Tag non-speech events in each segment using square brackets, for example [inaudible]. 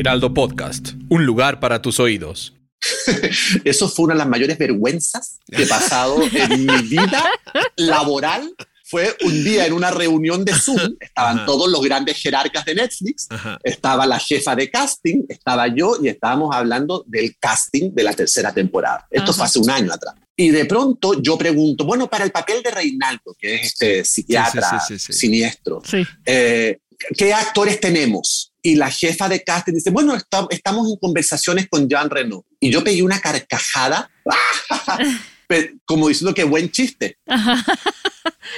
Heraldo Podcast, un lugar para tus oídos. [laughs] Eso fue una de las mayores vergüenzas que he pasado en mi vida laboral. Fue un día en una reunión de Zoom, estaban Ajá. todos los grandes jerarcas de Netflix, Ajá. estaba la jefa de casting, estaba yo y estábamos hablando del casting de la tercera temporada. Esto fue hace un año atrás. Y de pronto yo pregunto, bueno, para el papel de Reinaldo, que es este psiquiatra sí, sí, sí. siniestro, Sí. eh, ¿qué actores tenemos? Y la jefa de casting dice, bueno, está- estamos en conversaciones con Jean Reno. Y yo pegué una carcajada, [laughs] como diciendo que buen chiste. [laughs]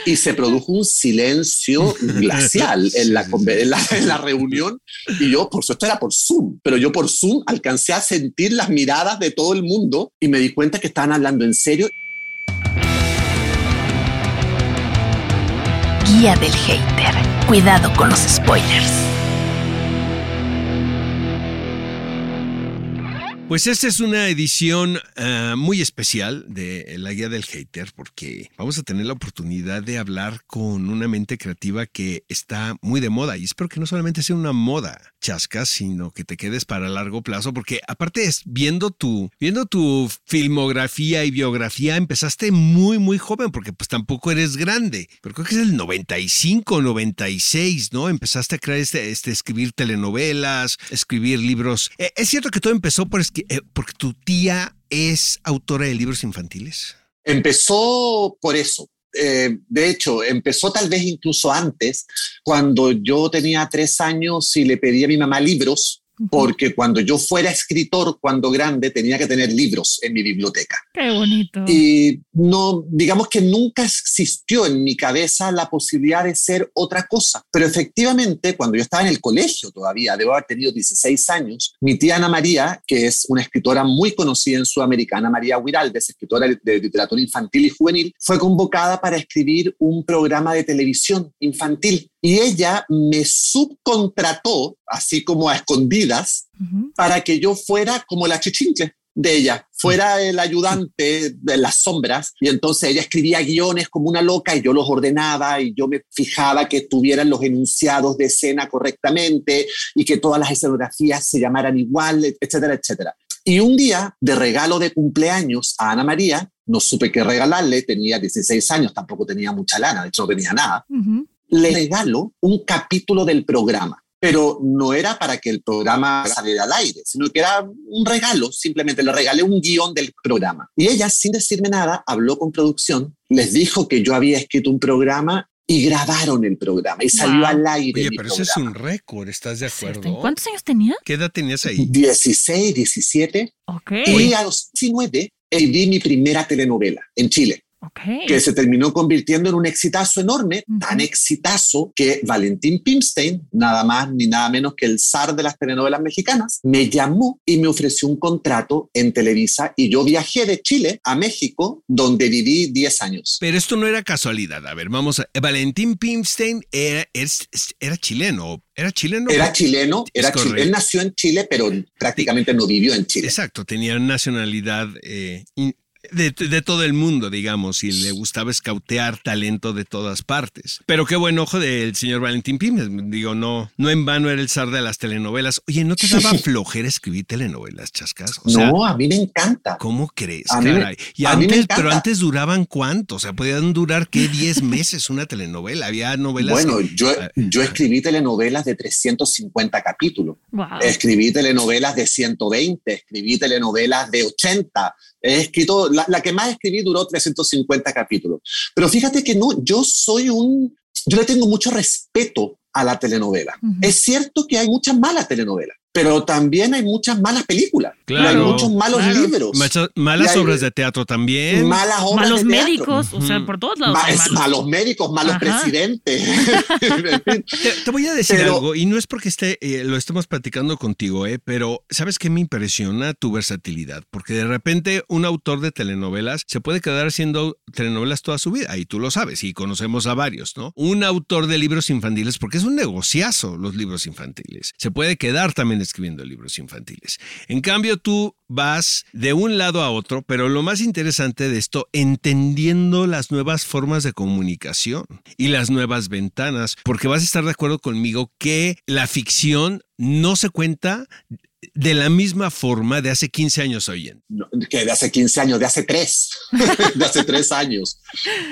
Y se produjo un silencio glacial en la, en la, en la reunión. Y yo, por supuesto, era por Zoom, pero yo por Zoom alcancé a sentir las miradas de todo el mundo y me di cuenta que estaban hablando en serio. Guía del hater. Cuidado con los spoilers. Pues esta es una edición ah, muy especial de La Guía del Hater porque vamos a tener la oportunidad de hablar con una mente creativa que está muy de moda y espero que no solamente sea una moda chasca, sino que te quedes para largo plazo porque aparte es viendo tu, viendo tu filmografía y biografía empezaste muy muy joven porque pues tampoco eres grande, pero creo que es el 95, 96, ¿no? Empezaste a crear este, este escribir telenovelas, escribir libros. Eh, ¿Es cierto que todo empezó por eh, porque tu tía es autora de libros infantiles? Empezó por eso. Eh, de hecho, empezó tal vez incluso antes, cuando yo tenía tres años y le pedí a mi mamá libros, porque cuando yo fuera escritor, cuando grande, tenía que tener libros en mi biblioteca. Qué bonito. Y no, digamos que nunca existió en mi cabeza la posibilidad de ser otra cosa. Pero efectivamente, cuando yo estaba en el colegio todavía, debo haber tenido 16 años, mi tía Ana María, que es una escritora muy conocida en Sudamérica, Ana María Huiraldes, escritora de literatura infantil y juvenil, fue convocada para escribir un programa de televisión infantil. Y ella me subcontrató, así como a escondidas, para que yo fuera como la chichincle de ella, fuera el ayudante de las sombras. Y entonces ella escribía guiones como una loca y yo los ordenaba y yo me fijaba que tuvieran los enunciados de escena correctamente y que todas las escenografías se llamaran igual, etcétera, etcétera. Y un día, de regalo de cumpleaños a Ana María, no supe qué regalarle, tenía 16 años, tampoco tenía mucha lana, de hecho no tenía nada Ujú. Le regalo un capítulo del programa, pero no era para que el programa saliera al aire, sino que era un regalo, simplemente le regalé un guion del programa. Y ella, sin decirme nada, habló con producción, les dijo que yo había escrito un programa y grabaron el programa y salió Wow. al aire. Oye, pero ese es programa. un récord, ¿estás de acuerdo? ¿Cuántos años tenía? ¿Qué edad tenías ahí? 16, 17 Ok. y a los 19 escribí mi primera telenovela en Chile. Ok. que se terminó convirtiendo en un exitazo enorme, Ujú. tan exitazo que Valentín Pimstein, nada más ni nada menos que el zar de las telenovelas mexicanas, me llamó y me ofreció un contrato en Televisa y yo viajé de Chile a México, donde viví 10 años. Pero esto no era casualidad. A ver, vamos a. Valentín Pimstein era, era chileno. ¿Era chileno? Era chileno, Es era chile- correcto. él nació en Chile, pero prácticamente no vivió en Chile. Exacto, tenía nacionalidad eh, in- de, de todo el mundo, digamos, y le gustaba escautear talento de todas partes. Pero qué buen ojo del señor Valentín Pimes. Digo, no, no en vano era el zar de las telenovelas. Oye, ¿no te daba flojera escribir telenovelas, chascas? O sea, no, a mí me encanta. ¿Cómo crees, A mí caray? Y a mí me antes, pero antes duraban cuánto? O sea, podían durar, ¿qué? 10 meses una telenovela. Había novelas. Bueno, que- yo, Ah, yo escribí telenovelas de 350 capítulos. Wow. Escribí telenovelas de 120, escribí telenovelas de 80. He escrito, la, la que más escribí duró 350 capítulos. Pero fíjate que no, yo soy un, yo le tengo mucho respeto a la telenovela. Es cierto que hay muchas malas telenovelas. Pero también hay muchas malas películas. Claro, hay muchos malos claro. libros. Malas obras de teatro también. Malas obras Malos de teatro. médicos, o sea, por todos lados. Ma- malos. malos médicos, malos Ajá. presidentes. [laughs] [laughs] Te, te voy a decir Pero- algo, y no es porque esté, eh, lo estemos platicando contigo, eh, pero ¿sabes qué me impresiona tu versatilidad? Porque de repente un autor de telenovelas se puede quedar haciendo telenovelas toda su vida, y tú lo sabes, y conocemos a varios, ¿no? Un autor de libros infantiles, porque es un negociazo los libros infantiles, se puede quedar también escribiendo libros infantiles. En cambio, tú vas de un lado a otro, pero lo más interesante de esto, entendiendo las nuevas formas de comunicación y las nuevas ventanas, porque vas a estar de acuerdo conmigo que la ficción no se cuenta de la misma forma de hace 15 años hoy. No, que de hace 15 años, de hace tres, [laughs] de hace tres años.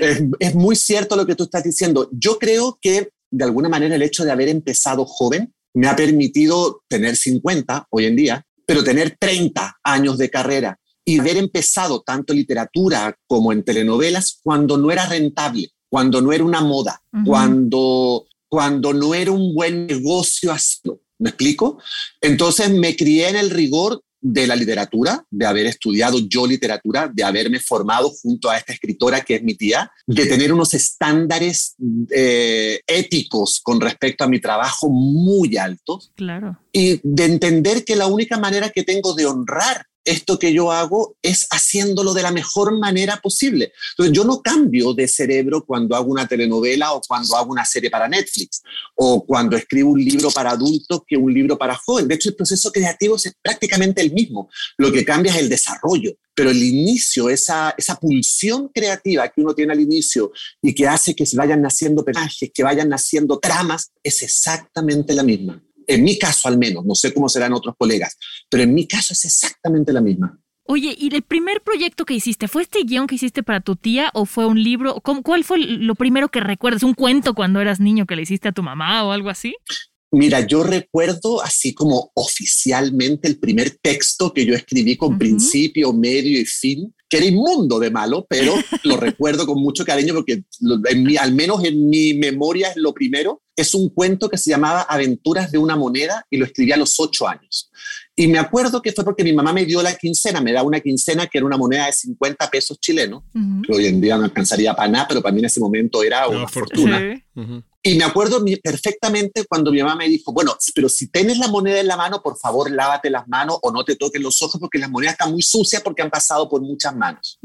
Es, es muy cierto lo que tú estás diciendo. Yo creo que de alguna manera el hecho de haber empezado joven me ha permitido tener 50 hoy en día, pero tener 30 años de carrera y haber empezado tanto en literatura como en telenovelas cuando no era rentable, cuando no era una moda, cuando, cuando no era un buen negocio hacerlo. ¿Me explico? Entonces me crié en el rigor de la literatura, de haber estudiado yo literatura, de haberme formado junto a esta escritora que es mi tía, de tener unos estándares eh, éticos con respecto a mi trabajo muy altos Claro. y de entender que la única manera que tengo de honrar esto que yo hago es haciéndolo de la mejor manera posible. Entonces yo no cambio de cerebro cuando hago una telenovela o cuando hago una serie para Netflix o cuando escribo un libro para adultos que un libro para jóvenes. De hecho, el proceso creativo es prácticamente el mismo. Lo que cambia es el desarrollo, pero el inicio, esa, esa pulsión creativa que uno tiene al inicio y que hace que se vayan naciendo personajes, que vayan naciendo tramas, es exactamente la misma. En mi caso al menos, no sé cómo serán otros colegas, pero en mi caso es exactamente la misma. Oye, ¿y el primer proyecto que hiciste fue este guion que hiciste para tu tía o fue un libro? ¿Cómo- ¿Cuál fue lo primero que recuerdas? ¿Un cuento cuando eras niño que le hiciste a tu mamá o algo así? Mira, yo recuerdo así como oficialmente el primer texto que yo escribí con Ujú. principio, medio y fin, que era inmundo de malo, pero lo [laughs] recuerdo con mucho cariño porque en mi- al menos en mi memoria es lo primero. Es un cuento que se llamaba Aventuras de una moneda y lo escribí a los ocho años. Y me acuerdo que fue porque mi mamá me dio la quincena, me da una quincena que era una moneda de 50 pesos chilenos, que hoy en día no alcanzaría para nada, pero para mí en ese momento era Una una fortuna. Y me acuerdo perfectamente cuando mi mamá me dijo, bueno, pero si tienes la moneda en la mano, por favor, lávate las manos o no te toques los ojos porque las monedas están muy sucias porque han pasado por muchas manos.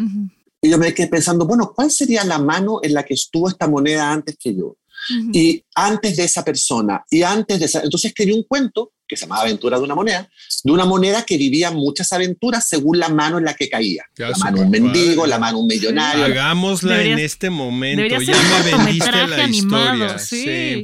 Y yo me quedé pensando, bueno, ¿cuál sería la mano en la que estuvo esta moneda antes que yo? Ujú. Y antes de esa persona, y antes de esa... Entonces escribí un cuento que se llamaba Aventura de una moneda, de una moneda que vivía muchas aventuras según la mano en la que caía. Ya, la mano un mendigo, padre. la mano un millonario. Hagámosla en este momento. Ya me vendiste la animado, historia. sí. sí.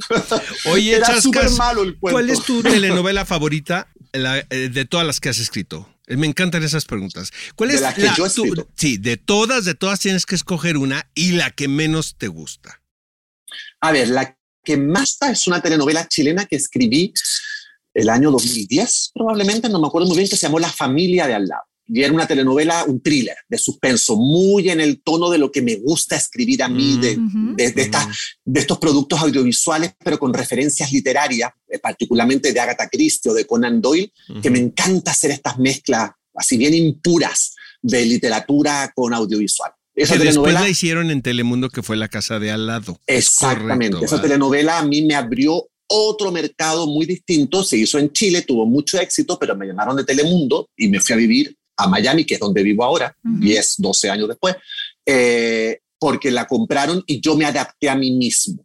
[laughs] Oye, Era súper Chascas, malo el cuento. ¿cuál es tu [laughs] telenovela favorita la- eh, de todas las que has escrito? Eh, Me encantan esas preguntas. ¿Cuál De es las que la yo escrito. Sí, de todas, de todas tienes que escoger una y la que menos te gusta. A ver, la que más está es una telenovela chilena que escribí el año 2010, probablemente, no me acuerdo muy bien, que se llamó La familia de al lado. Y era una telenovela, un thriller de suspenso, muy en el tono de lo que me gusta escribir a mí, Mm. de, de estos productos audiovisuales, pero con referencias literarias, eh, particularmente de Agatha Christie o de Conan Doyle, que me encanta hacer estas mezclas así bien impuras de literatura con audiovisual. Esa que después telenovela la hicieron en Telemundo, que fue La Casa de Al lado. Es Exactamente. correcto, Esa telenovela a mí me abrió otro mercado muy distinto. Se hizo en Chile, tuvo mucho éxito, pero me llamaron de Telemundo y me fui a vivir a Miami, que es donde vivo ahora, Ujú. 10, 12 años después, eh, porque la compraron y yo me adapté a mí mismo.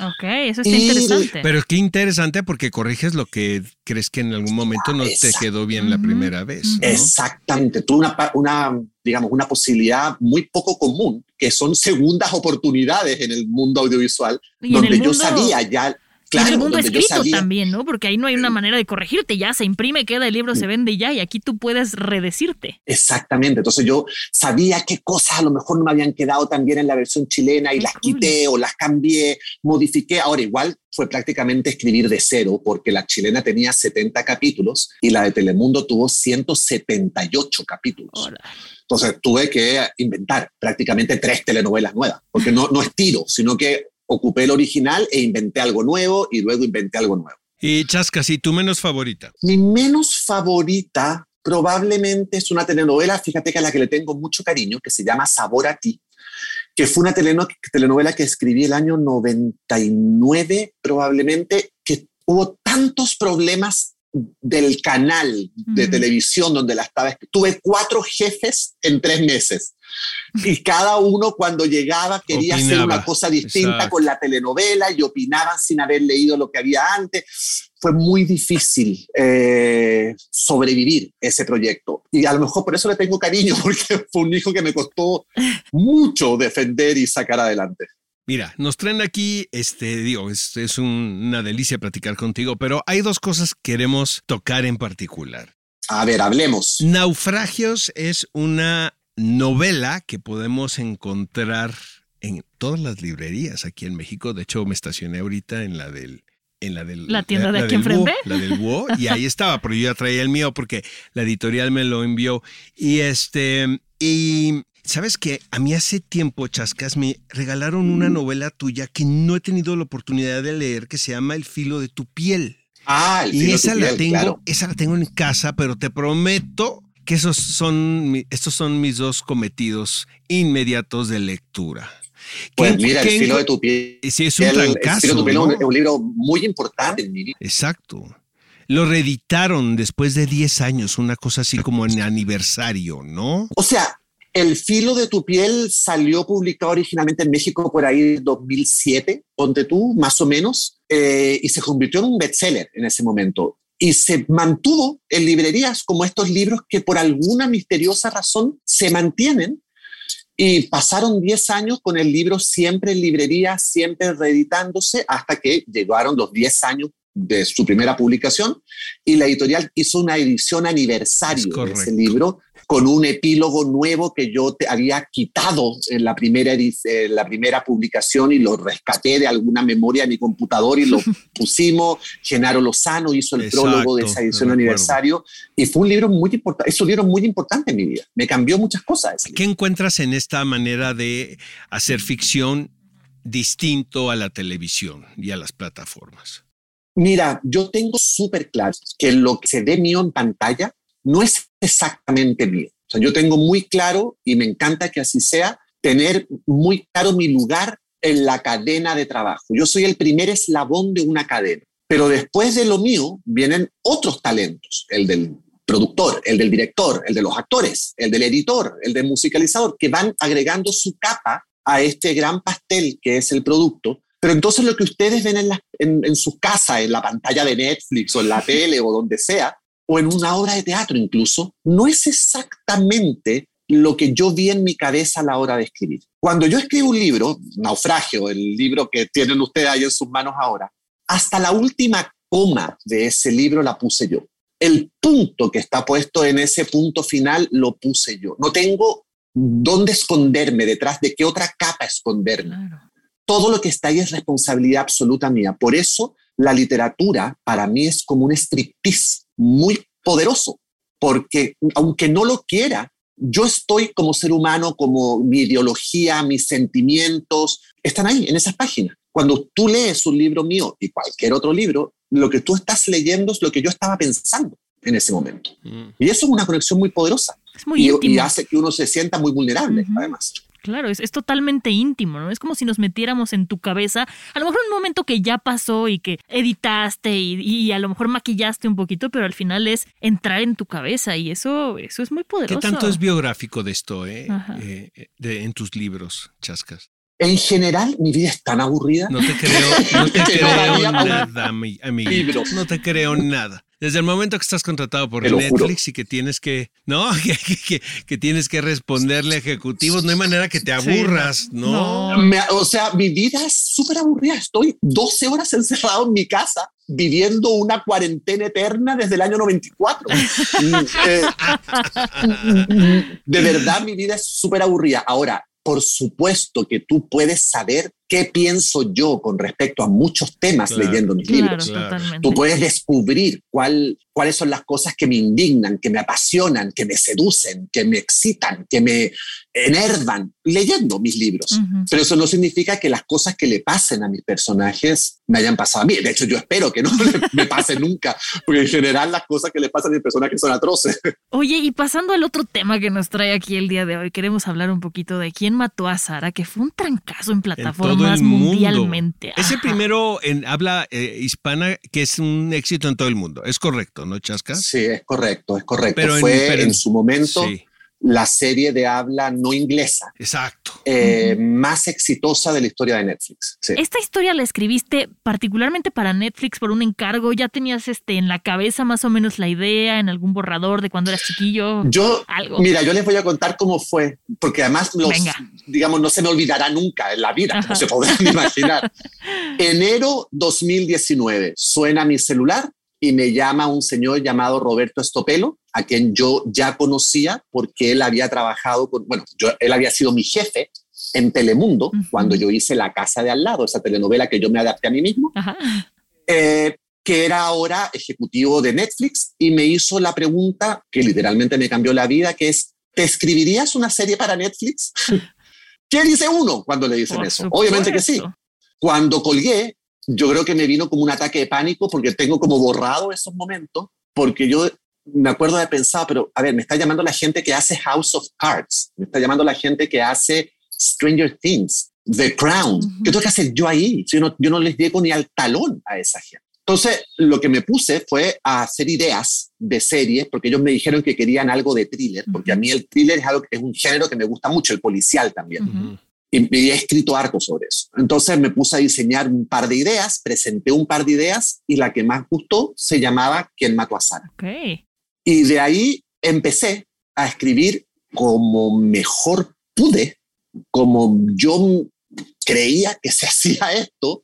Ok, eso está Y- interesante. Pero qué interesante porque corriges lo que crees que en algún momento no te quedó bien la primera vez. ¿no? Exactamente. Tuve una, una, digamos, una posibilidad muy poco común, que son segundas oportunidades en el mundo audiovisual, donde el yo mundo- sabía ya... Y en Claro, el mundo escrito también, ¿no? Porque ahí no hay una manera de corregirte, ya se imprime, queda el libro, se vende y ya, y aquí tú puedes redecirte. Exactamente. Entonces yo sabía qué cosas a lo mejor no me habían quedado tan bien en la versión chilena y Qué las cool. quité o las cambié, modifiqué. Ahora igual fue prácticamente escribir de cero porque la chilena tenía 70 capítulos y la de Telemundo tuvo 178 capítulos. Ahora, Entonces tuve que inventar prácticamente tres telenovelas nuevas, porque no, no es tiro, sino que ocupé el original e inventé algo nuevo y luego inventé algo nuevo. Y Chascas, ¿y tu menos favorita? Mi menos favorita probablemente es una telenovela, fíjate que a la que le tengo mucho cariño, que se llama Sabor a ti, que fue una telenovela que escribí el año 99 probablemente, que hubo tantos problemas del canal de televisión donde la estaba. Tuve cuatro jefes en tres meses. Y cada uno cuando llegaba quería hacer una cosa distinta con la telenovela y opinaban sin haber leído lo que había antes. Fue muy difícil eh, sobrevivir ese proyecto. Y a lo mejor por eso le tengo cariño, [laughs] porque fue un hijo que me costó mucho defender y sacar adelante. Mira, nos traen aquí, este, digo, es, es una delicia platicar contigo, pero hay dos cosas que queremos tocar en particular. A ver, hablemos. Naufragios es una novela que podemos encontrar en todas las librerías aquí en México. De hecho, me estacioné ahorita en la del en la del la tienda de aquí enfrente, la del Búho, y ahí estaba, pero yo ya traía el mío porque la editorial me lo envió y este y Sabes que a mí hace tiempo, Chascas, me regalaron una novela tuya que no he tenido la oportunidad de leer que se llama El filo de tu piel. Ah, el y filo esa de tu la piel, tengo, claro. esa la tengo en casa, pero te prometo que esos son estos son mis dos cometidos inmediatos de lectura. Pues ¿Qué- mira, qué El filo de tu piel. Sí, es un el, El trancazo, filo de tu piel es un- ¿no? es un libro muy importante en mi vida. Exacto. Lo reeditaron después de 10 años, una cosa así como en aniversario, ¿no? O sea, El filo de tu piel salió publicado originalmente en México por ahí en 2007, ponte tú, más o menos, eh, y se convirtió en un bestseller en ese momento. Y se mantuvo en librerías como estos libros que por alguna misteriosa razón se mantienen. Y pasaron 10 años con el libro siempre en librería, siempre reeditándose, hasta que llegaron los 10 años de su primera publicación y la editorial hizo una edición aniversario Es de ese libro con un epílogo nuevo que yo te había quitado en la primera, eh, la primera publicación y lo rescaté de alguna memoria en mi computador y lo [laughs] pusimos. Genaro Lozano hizo el Exacto, prólogo de esa edición aniversario y fue un libro muy importante, es un libro muy importante en mi vida. Me cambió muchas cosas. ¿Qué encuentras en esta manera de hacer ficción distinto a la televisión y a las plataformas? Mira, yo tengo súper claro que lo que se ve mío en pantalla no es exactamente mío. O sea, yo tengo muy claro, y me encanta que así sea, tener muy claro mi lugar en la cadena de trabajo. Yo soy el primer eslabón de una cadena, pero después de lo mío vienen otros talentos, el del productor, el del director, el de los actores, el del editor, el del musicalizador, que van agregando su capa a este gran pastel que es el producto. Pero entonces lo que ustedes ven en, la- en, en su casa, en la pantalla de Netflix o en la [laughs] tele o donde sea, o en una obra de teatro incluso, no es exactamente lo que yo vi en mi cabeza a la hora de escribir. Cuando yo escribo un libro, Naufragio, el libro que tienen ustedes ahí en sus manos ahora, hasta la última coma de ese libro la puse yo. El punto que está puesto en ese punto final lo puse yo. No tengo dónde esconderme, detrás de qué otra capa esconderme Claro. todo lo que está ahí es responsabilidad absoluta mía. Por eso la literatura para mí es como un striptease muy poderoso, porque aunque no lo quiera, yo estoy como ser humano, como mi ideología, mis sentimientos, están ahí en esas páginas. Cuando tú lees un libro mío y cualquier otro libro, lo que tú estás leyendo es lo que yo estaba pensando en ese momento. Y eso es una conexión muy poderosa Es muy y, hace que uno se sienta muy vulnerable, además. Claro, es, es totalmente íntimo, ¿no? Es como si nos metiéramos en tu cabeza, a lo mejor en un momento que ya pasó y que editaste y, y a lo mejor maquillaste un poquito, pero al final es entrar en tu cabeza y eso, eso es muy ¿Qué poderoso. tanto es biográfico de esto eh? Eh, eh, de- en tus libros, Chascas? En general, mi vida es tan aburrida. No te creo, no te [laughs] creo nada. Libros. No te creo nada. Desde el momento que estás contratado por. Netflix y que tienes que, no, [laughs] que, que- que- que tienes que responderle a ejecutivos, no hay manera que te aburras, ¿no? No. Me- o sea, mi vida es súper aburrida. Estoy 12 horas encerrado en mi casa viviendo una cuarentena eterna desde el año 94. [laughs] Mm, eh, de verdad, mi vida es súper aburrida. Ahora, por supuesto que tú puedes saber qué pienso yo con respecto a muchos temas leyendo mis libros. Tú puedes descubrir cuál, cuáles son las cosas que me indignan, que me apasionan, que me seducen, que me excitan, que me enervan leyendo mis libros. Pero eso no significa que las cosas que le pasen a mis personajes me hayan pasado a mí. De hecho, yo espero que no [laughs] me pase nunca, porque en general las cosas que le pasan a mis personajes son atroces. [laughs] Oye, y pasando al otro tema que nos trae aquí el día de hoy, queremos hablar un poquito de quién mató a Sara, que fue un trancazo en plataformas mundialmente. Es el primero en habla eh, hispana que es un éxito en todo el mundo. Es correcto, ¿no, Chasca? Sí, es correcto, es correcto. Pero fue en, su momento la serie de habla no inglesa. Exacto. Eh, más exitosa de la historia de Netflix. Esta historia la escribiste particularmente para Netflix por un encargo. ¿Ya tenías este en la cabeza más o menos la idea en algún borrador de cuando eras chiquillo? Yo, mira, yo les voy a contar cómo fue, porque además los, digamos, no se me olvidará nunca en la vida, no se podrán [laughs] imaginar. Enero 2019, suena mi celular y me llama un señor llamado Roberto Estopelo, a quien yo ya conocía porque él había trabajado con, bueno, yo, él había sido mi jefe en Telemundo cuando yo hice La Casa de Al lado, esa telenovela que yo me adapté a mí mismo, eh, que era ahora ejecutivo de Netflix y me hizo la pregunta que literalmente me cambió la vida, que es, ¿te escribirías una serie para Netflix? [laughs] ¿Qué dice uno cuando le dicen eso? Obviamente que sí. Cuando colgué, yo creo que me vino como un ataque de pánico porque tengo como borrado esos momentos, porque yo me acuerdo de pensar, pero a ver, me está llamando la gente que hace House of Cards, me está llamando la gente que hace Stranger Things, The Crown. ¿Qué tengo que hacer yo ahí? Yo no, yo no les llego ni al talón a esa gente. Entonces, lo que me puse fue a hacer ideas de series, porque ellos me dijeron que querían algo de thriller, porque a mí el thriller es, algo, es un género que me gusta mucho, el policial también y, he escrito harto sobre eso. Entonces me puse a diseñar un par de ideas, presenté un par de ideas y la que más gustó se llamaba ¿Quién mató a Sara? Y de ahí empecé a escribir como mejor pude, como yo creía que se [laughs] hacía esto,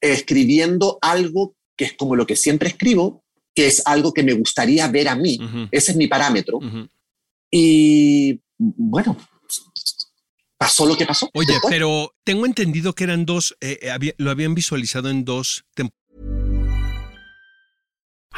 escribiendo algo que es como lo que siempre escribo, que es algo que me gustaría ver a mí. Ese es mi parámetro. Y bueno, pasó lo que pasó. Oye, pero tengo entendido que eran dos, eh, eh lo habían visualizado en dos temporadas.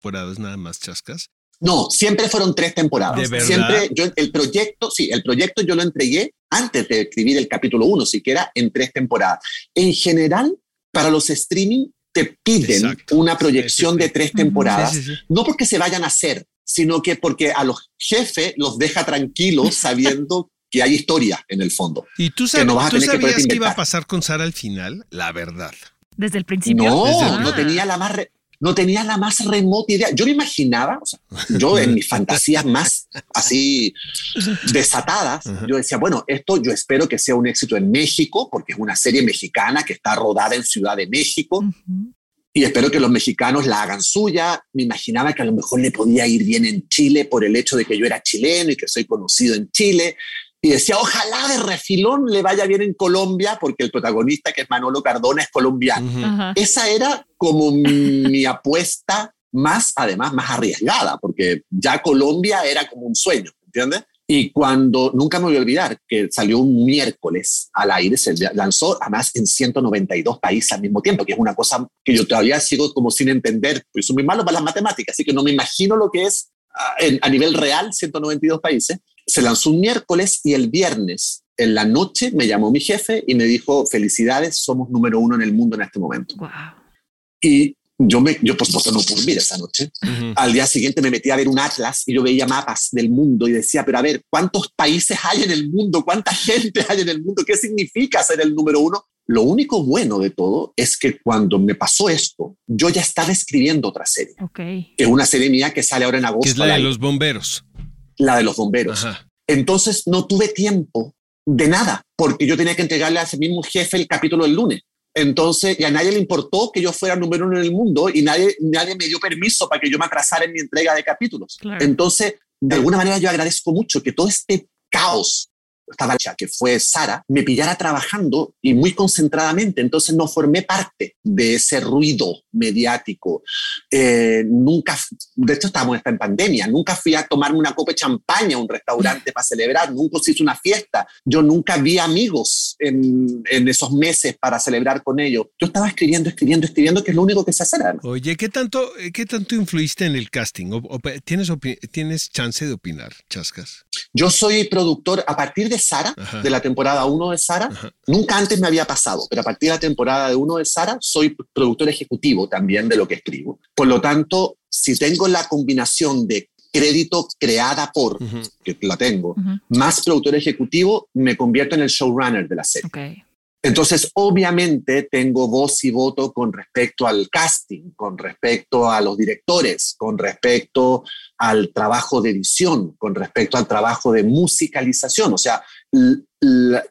¿Temporadas nada más chascas? No, siempre fueron tres temporadas. ¿De Siempre yo, el proyecto, sí, el proyecto yo lo entregué antes de escribir el capítulo uno, siquiera en tres temporadas. En general, para los streaming te piden una proyección de tres temporadas, no porque se vayan a hacer, sino que porque a los jefes los deja tranquilos [laughs] sabiendo que hay historia en el fondo. ¿Y tú, sabes, ¿tú sabías que, iba a pasar con Sara al final? La verdad. Desde el principio. No, no tenía la más no tenía la más remota idea. Yo me imaginaba, o sea, yo en mis fantasías más así desatadas, yo decía, bueno, esto yo espero que sea un éxito en México, porque es una serie mexicana que está rodada en Ciudad de México y espero que los mexicanos la hagan suya. Me imaginaba que a lo mejor le podía ir bien en Chile por el hecho de que yo era chileno y que soy conocido en Chile. Y decía, ojalá de refilón le vaya bien en Colombia, porque el protagonista, que es Manolo Cardona, es colombiano. Esa era como mi apuesta más, además, más arriesgada, porque ya Colombia era como un sueño, ¿entiendes? Y cuando, nunca me voy a olvidar, que salió un miércoles al aire, se lanzó además en 192 países al mismo tiempo, que es una cosa que yo todavía sigo como sin entender, pues soy muy malo para las matemáticas, así que no me imagino lo que es a, ah, a nivel real 192 países. Se lanzó un miércoles y el viernes en la noche me llamó mi jefe y me dijo, felicidades, somos número uno en el mundo en este momento. Wow. Y yo, me, yo por supuesto no dormir esa noche. Al día siguiente me metí a ver un atlas y yo veía mapas del mundo y decía, pero a ver, ¿cuántos países hay en el mundo? ¿Cuánta gente hay en el mundo? ¿Qué significa ser el número uno? Lo único bueno de todo es que cuando me pasó esto, yo ya estaba escribiendo otra serie. Ok. Es una serie mía que sale ahora en agosto. Que es la de los bomberos. La de los bomberos. Ajá. Entonces no tuve tiempo de nada, porque yo tenía que entregarle a ese mismo jefe el capítulo del lunes. Entonces, y a nadie le importó que yo fuera número uno en el mundo y nadie, nadie me dio permiso para que yo me atrasara en mi entrega de capítulos. Claro. Entonces, de alguna manera yo agradezco mucho que todo este caos, esta marcha que fue Sara, me pillara trabajando y muy concentradamente. Entonces no formé parte de ese ruido mediático. Eh, nunca, de hecho estábamos hasta en pandemia, nunca fui a tomarme una copa de champaña a un restaurante para celebrar, nunca se hizo una fiesta. Yo nunca vi amigos en, en esos meses para celebrar con ellos. Yo estaba escribiendo, escribiendo, escribiendo, que es lo único que se hace. además. Oye, ¿qué tanto, qué tanto influiste en el casting? O- o- ¿tienes, ¿Tienes chance de opinar, Chascas? Yo soy productor a partir de Sara, Ajá. de la temporada 1 de Sara. Ajá. Nunca antes me había pasado, pero a partir de la temporada de 1 de Sara soy productor ejecutivo también de lo que escribo. Por lo tanto, si tengo la combinación de crédito creada por, que la tengo, más productor ejecutivo, me convierto en el showrunner de la serie. Entonces, obviamente, tengo voz y voto con respecto al casting, con respecto a los directores, con respecto al trabajo de edición, con respecto al trabajo de musicalización. O sea,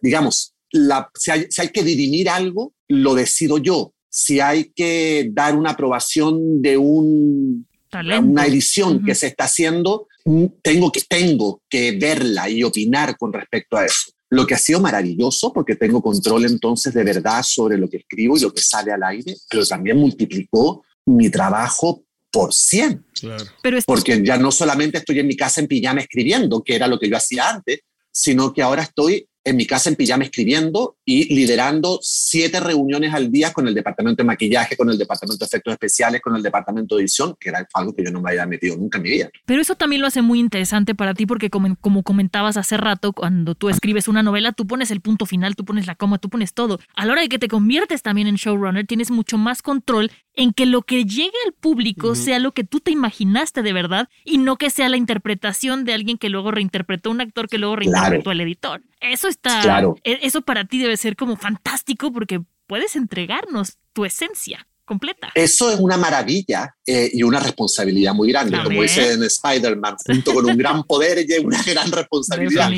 digamos, la- si, hay, si hay que dirimir algo, lo decido yo. Si hay que dar una aprobación de un Talento. una edición que se está haciendo, mm, tengo que, tengo que verla y opinar con respecto a eso. Lo que ha sido maravilloso porque tengo control entonces de verdad sobre lo que escribo y lo que sale al aire, pero también multiplicó mi trabajo por 100, Claro. Pero es porque ya no solamente estoy en mi casa en pijama escribiendo, que era lo que yo hacía antes, sino que ahora estoy en mi casa en pijama escribiendo y liderando siete reuniones al día con el departamento de maquillaje, con el departamento de efectos especiales, con el departamento de edición, que era algo que yo no me había metido nunca en mi vida. Pero eso también lo hace muy interesante para ti porque como, como comentabas hace rato, cuando tú escribes una novela, tú pones el punto final, tú pones la coma, tú pones todo. A la hora de que te conviertes también en showrunner, tienes mucho más control en que lo que llegue al público sea lo que tú te imaginaste de verdad y no que sea la interpretación de alguien que luego reinterpretó un actor que luego reinterpretó el editor. Eso está... Claro. e- Eso para ti debe ser como fantástico porque puedes entregarnos tu esencia completa. Eso es una maravilla eh, y una responsabilidad muy grande. A Como ver. dice en Spider-Man, junto con un gran poder llega una gran responsabilidad.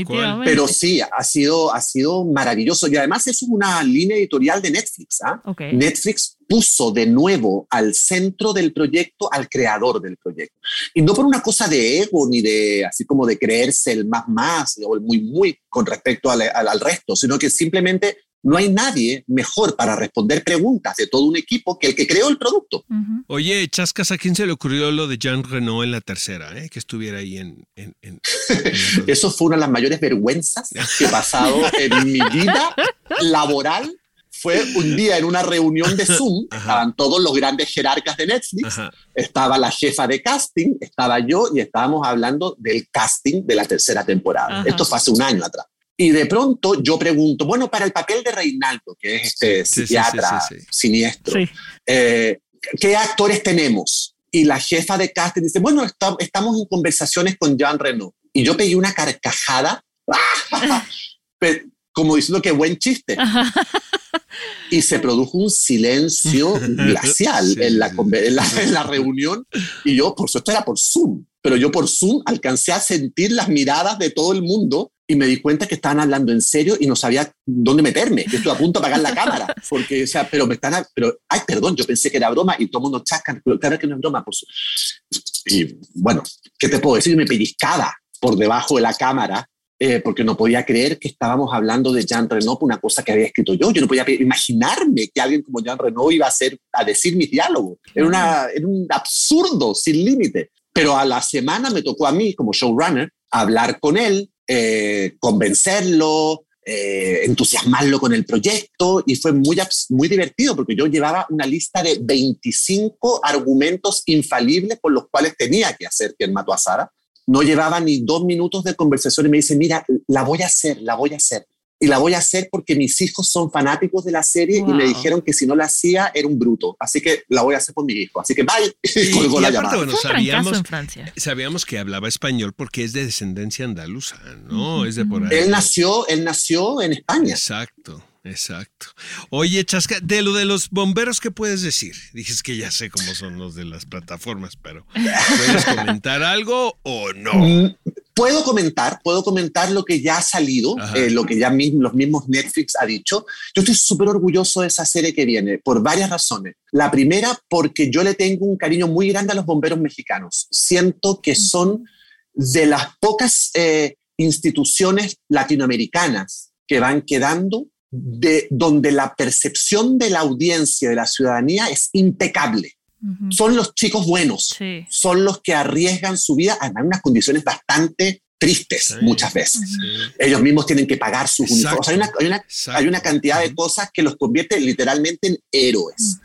Pero sí, ha sido, ha sido maravilloso. Y además eso es una línea editorial de Netflix. ¿ah? Ok. Netflix puso de nuevo al centro del proyecto al creador del proyecto. Y no por una cosa de ego ni de así como de creerse el más más o el muy muy con respecto al, al- al resto, sino que simplemente no hay nadie mejor para responder preguntas de todo un equipo que el que creó el producto. Ujú. Oye, Chascas, ¿a quién se le ocurrió lo de Jean Renault en la tercera? eh? Que estuviera ahí en... en- en- en- [laughs] Eso fue una de las mayores vergüenzas que he pasado en mi vida laboral. Fue un día en una reunión de Zoom, Ajá. estaban todos los grandes jerarcas de Netflix, Ajá. estaba la jefa de casting, estaba yo y estábamos hablando del casting de la tercera temporada. Ajá. Esto fue hace un año atrás. Y de pronto yo pregunto, bueno, para el papel de Reinaldo, que es este Sí, sí, sí, psiquiatra sí, sí. siniestro, Sí. eh, ¿qué actores tenemos? Y la jefa de casting dice, bueno, está- estamos en conversaciones con Jean Reno. Y yo pegué una carcajada, [laughs] como diciendo que buen chiste. Y se produjo un silencio [laughs] glacial Sí, en, la, en, la, en la reunión. Y yo, por supuesto, era por Zoom. Pero yo por Zoom alcancé a sentir las miradas de todo el mundo y me di cuenta que estaban hablando en serio y no sabía dónde meterme. Yo estoy a punto de apagar la cámara. [laughs] Porque, o sea, pero me están... a- pero, ay, perdón, yo pensé que era broma y todo el mundo chascan. Pero claro que no es broma. Pues. Y bueno, ¿qué te puedo decir? Me pellizcaba por debajo de la cámara eh, porque no podía creer que estábamos hablando de Jean Reno, una cosa que había escrito yo. Yo no podía imaginarme que alguien como Jean Reno iba a, hacer, a decir mis diálogos. Era, una, era un absurdo sin límite. Pero a la semana me tocó a mí, como showrunner, hablar con él, eh, convencerlo, eh, entusiasmarlo con el proyecto y fue muy, muy divertido porque yo llevaba una lista de 25 argumentos infalibles por los cuales tenía que hacer quien mató a Sara. No llevaba ni dos minutos de conversación y me dice, mira, la voy a hacer, la voy a hacer. Y la voy a hacer porque mis hijos son fanáticos de la serie y me dijeron que si no la hacía era un bruto. Así que la voy a hacer por mi hijo. Así que bye. [laughs] Y Y, colgó y la aparte, llamada. bueno, sabíamos, en Francia. sabíamos que hablaba español porque es de descendencia andaluza, ¿no? Es de por ahí. Él nació, él nació en España. Exacto, exacto. Oye, Chasca, de lo de los bomberos, ¿qué puedes decir? Dices que ya sé cómo son los de las plataformas, pero ¿puedes [laughs] comentar algo o no? Puedo comentar, puedo comentar lo que ya ha salido, eh, lo que ya mi- los mismos Netflix ha dicho. Yo estoy súper orgulloso de esa serie que viene por varias razones. La primera, porque yo le tengo un cariño muy grande a los bomberos mexicanos. Siento que son de las pocas eh, instituciones latinoamericanas que van quedando de donde la percepción de la audiencia, de la ciudadanía es impecable. Son los chicos buenos Sí. son los que arriesgan su vida en unas condiciones bastante tristes Sí. muchas veces. Sí. Ellos mismos tienen que pagar sus uniformes. O sea, hay, una, hay una- Exacto. hay una cantidad de cosas que los convierte literalmente en héroes.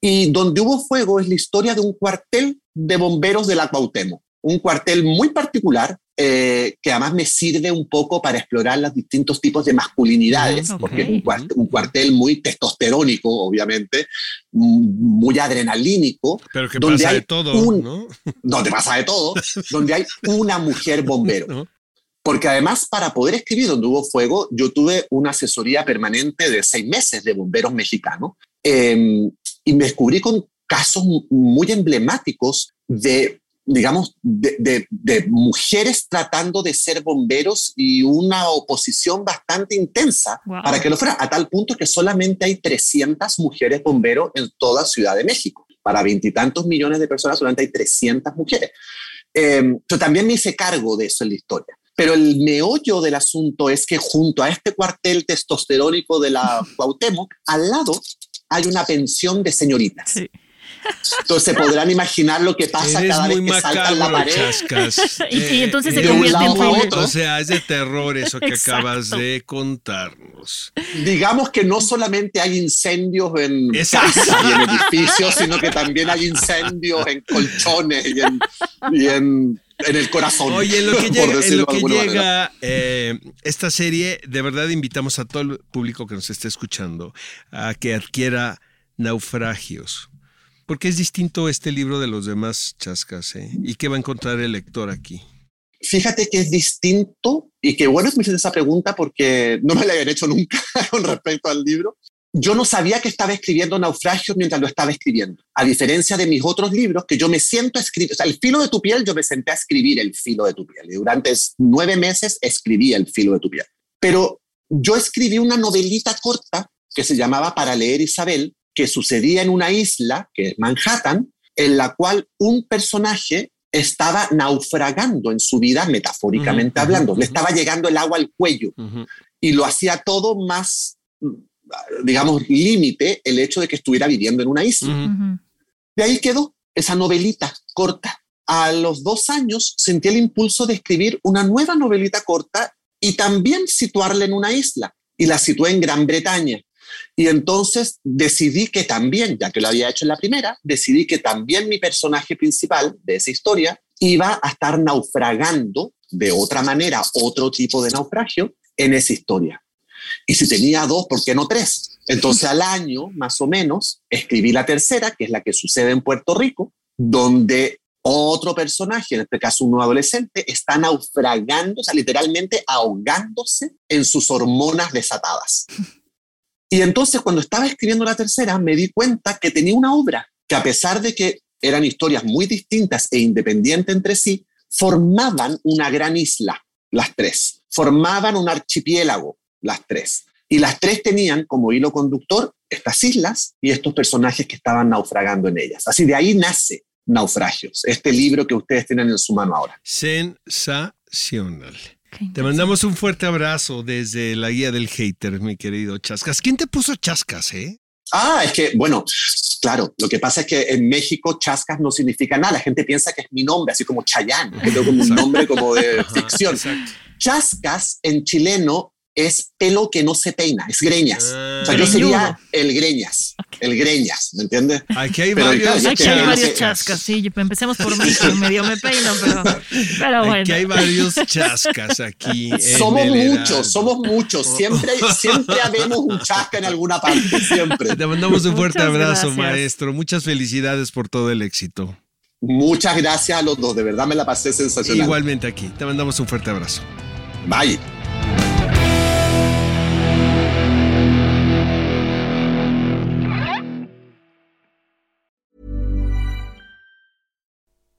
Y donde hubo fuego es la historia de un cuartel de bomberos de la Cuauhtémoc. Un cuartel muy particular eh, que además me sirve un poco para explorar los distintos tipos de masculinidades, Ujú, porque es un, cuart- un cuartel muy testosterónico, obviamente, mm, muy adrenalínico, Pero que donde pasa hay de todo, un- ¿no? [laughs] donde pasa de todo, donde hay una mujer [laughs] bombero. ¿No? Porque además, para poder escribir donde hubo fuego, yo tuve una asesoría permanente de seis meses de bomberos mexicanos eh, y me descubrí con casos mu- muy emblemáticos de, digamos, de, de- de mujeres tratando de ser bomberos y una oposición bastante intensa Wow. para que lo fuera, a tal punto que solamente hay 300 mujeres bomberos en toda Ciudad de México. Para veintitantos millones de personas solamente hay 300 mujeres. Eh, yo también me hice cargo de eso en la historia. Pero el meollo del asunto es que junto a este cuartel testosterónico de la [laughs] Cuauhtémoc, al lado hay una pensión de señoritas. Sí. Entonces podrán imaginar lo que pasa Eres cada vez que saltan la pared. Chascas. [laughs] Y- y entonces se de un convierte en otro. O sea, es de terror eso que Exacto. acabas de contarnos. Digamos que no solamente hay incendios en Exacto. casas y en edificios, sino que también hay incendios en colchones y en, y en, en el corazón. Oye, en lo que por llega, en lo que llega eh, esta serie, de verdad invitamos a todo el público que nos esté escuchando a que adquiera Naufragios. Porque es distinto este libro de los demás chascas, ¿eh? ¿Y qué va a encontrar el lector aquí? Fíjate que es distinto y que bueno que me hiciste esa pregunta porque no me la habían hecho nunca [laughs] con respecto al libro. Yo no sabía que estaba escribiendo naufragios mientras lo estaba escribiendo. A diferencia de mis otros libros, que yo me siento a escribir, o sea, el filo de tu piel, yo me senté a escribir el filo de tu piel. Y durante nueve meses escribí el filo de tu piel. Pero yo escribí una novelita corta que se llamaba Para leer Isabel, que sucedía en una isla, que es Manhattan, en la cual un personaje estaba naufragando en su vida, metafóricamente hablando. Le estaba llegando el agua al cuello y lo hacía todo más, digamos, límite el hecho de que estuviera viviendo en una isla. De ahí quedó esa novelita corta. A los dos años sentí el impulso de escribir una nueva novelita corta y también situarla en una isla. Y la situé en Gran Bretaña. Y entonces decidí que también, ya que lo había hecho en la primera, decidí que también mi personaje principal de esa historia iba a estar naufragando de otra manera, otro tipo de naufragio en esa historia. Y si tenía dos, ¿por qué no tres? Entonces al año, más o menos, escribí la tercera, que es la que sucede en Puerto Rico, donde otro personaje, en este caso un adolescente, está naufragando, o sea, literalmente ahogándose en sus hormonas desatadas. Y entonces cuando estaba escribiendo la tercera, me di cuenta que tenía una obra que a pesar de que eran historias muy distintas e independientes entre sí, formaban una gran isla, las tres. Formaban un archipiélago, las tres. Y las tres tenían como hilo conductor estas islas y estos personajes que estaban naufragando en ellas. Así de ahí nace Naufragios, este libro que ustedes tienen en su mano ahora. Sensacional. Te mandamos un fuerte abrazo desde la guía del hater, mi querido Chascas. ¿Quién te puso Chascas, eh? Ah, es que, bueno, claro, lo que pasa es que en México chascas no significa nada. La gente piensa que es mi nombre, así como Chayán, que tengo como un nombre como de Ajá, ficción. exacto. Chascas en chileno es pelo que no se peina, es greñas. Ah. O sea, yo sería el greñas, el greñas, ¿me entiendes? Aquí hay Pero, varios. claro, Aquí hay no varios sé. chascas, sí. Empecemos por mí, que medio me peino, pero, pero bueno. Aquí hay varios chascas aquí. [laughs] Somos muchos, somos muchos. Siempre, [laughs] siempre habemos un chasca en alguna parte, siempre. Te mandamos un fuerte Muchas abrazo, gracias. maestro. Muchas felicidades por todo el éxito. Muchas gracias a los dos, de verdad me la pasé sensacional. Igualmente aquí. Te mandamos un fuerte abrazo. Bye.